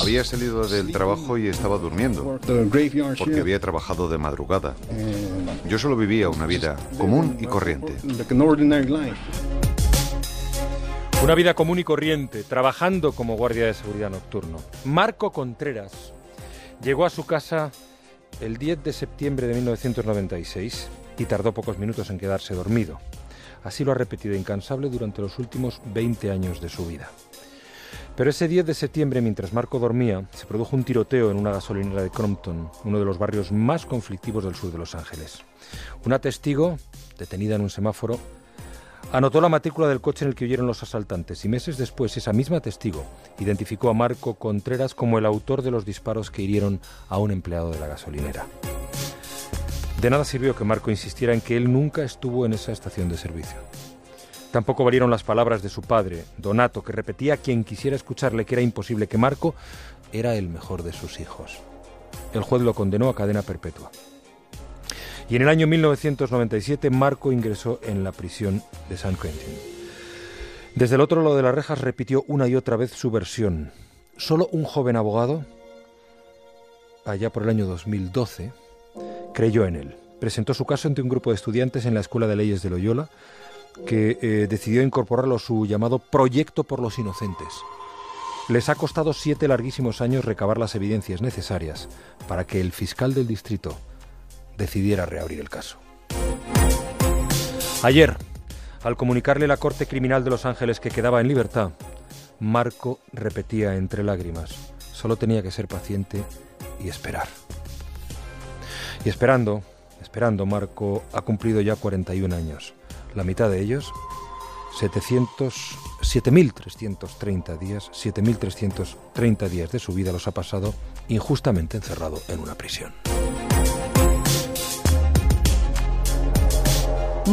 Había salido del trabajo y estaba durmiendo, porque había trabajado de madrugada. Yo solo vivía una vida común y corriente. Una vida común y corriente, trabajando como guardia de seguridad nocturno. Marco Contreras llegó a su casa el 10 de septiembre de 1996 y tardó pocos minutos en quedarse dormido. Así lo ha repetido incansable durante los últimos 20 años de su vida. Pero ese 10 de septiembre, mientras Marco dormía, se produjo un tiroteo en una gasolinera de Crompton, uno de los barrios más conflictivos del sur de Los Ángeles. Una testigo, detenida en un semáforo, anotó la matrícula del coche en el que huyeron los asaltantes y meses después esa misma testigo identificó a Marco Contreras como el autor de los disparos que hirieron a un empleado de la gasolinera. De nada sirvió que Marco insistiera en que él nunca estuvo en esa estación de servicio. Tampoco valieron las palabras de su padre, Donato, que repetía a quien quisiera escucharle que era imposible que Marco era el mejor de sus hijos. El juez lo condenó a cadena perpetua. Y en el año 1997 Marco ingresó en la prisión de San Quentin. Desde el otro lado de las rejas repitió una y otra vez su versión. Solo un joven abogado, allá por el año 2012, creyó en él. Presentó su caso ante un grupo de estudiantes en la Escuela de Leyes de Loyola que eh, decidió incorporarlo a su llamado Proyecto por los Inocentes. Les ha costado siete larguísimos años recabar las evidencias necesarias para que el fiscal del distrito decidiera reabrir el caso. Ayer, al comunicarle la Corte Criminal de Los Ángeles que quedaba en libertad, Marco repetía entre lágrimas, solo tenía que ser paciente y esperar. Y esperando, esperando, Marco ha cumplido ya 41 años. La mitad de ellos, 7.330 días, 7.330 días de su vida los ha pasado injustamente encerrado en una prisión.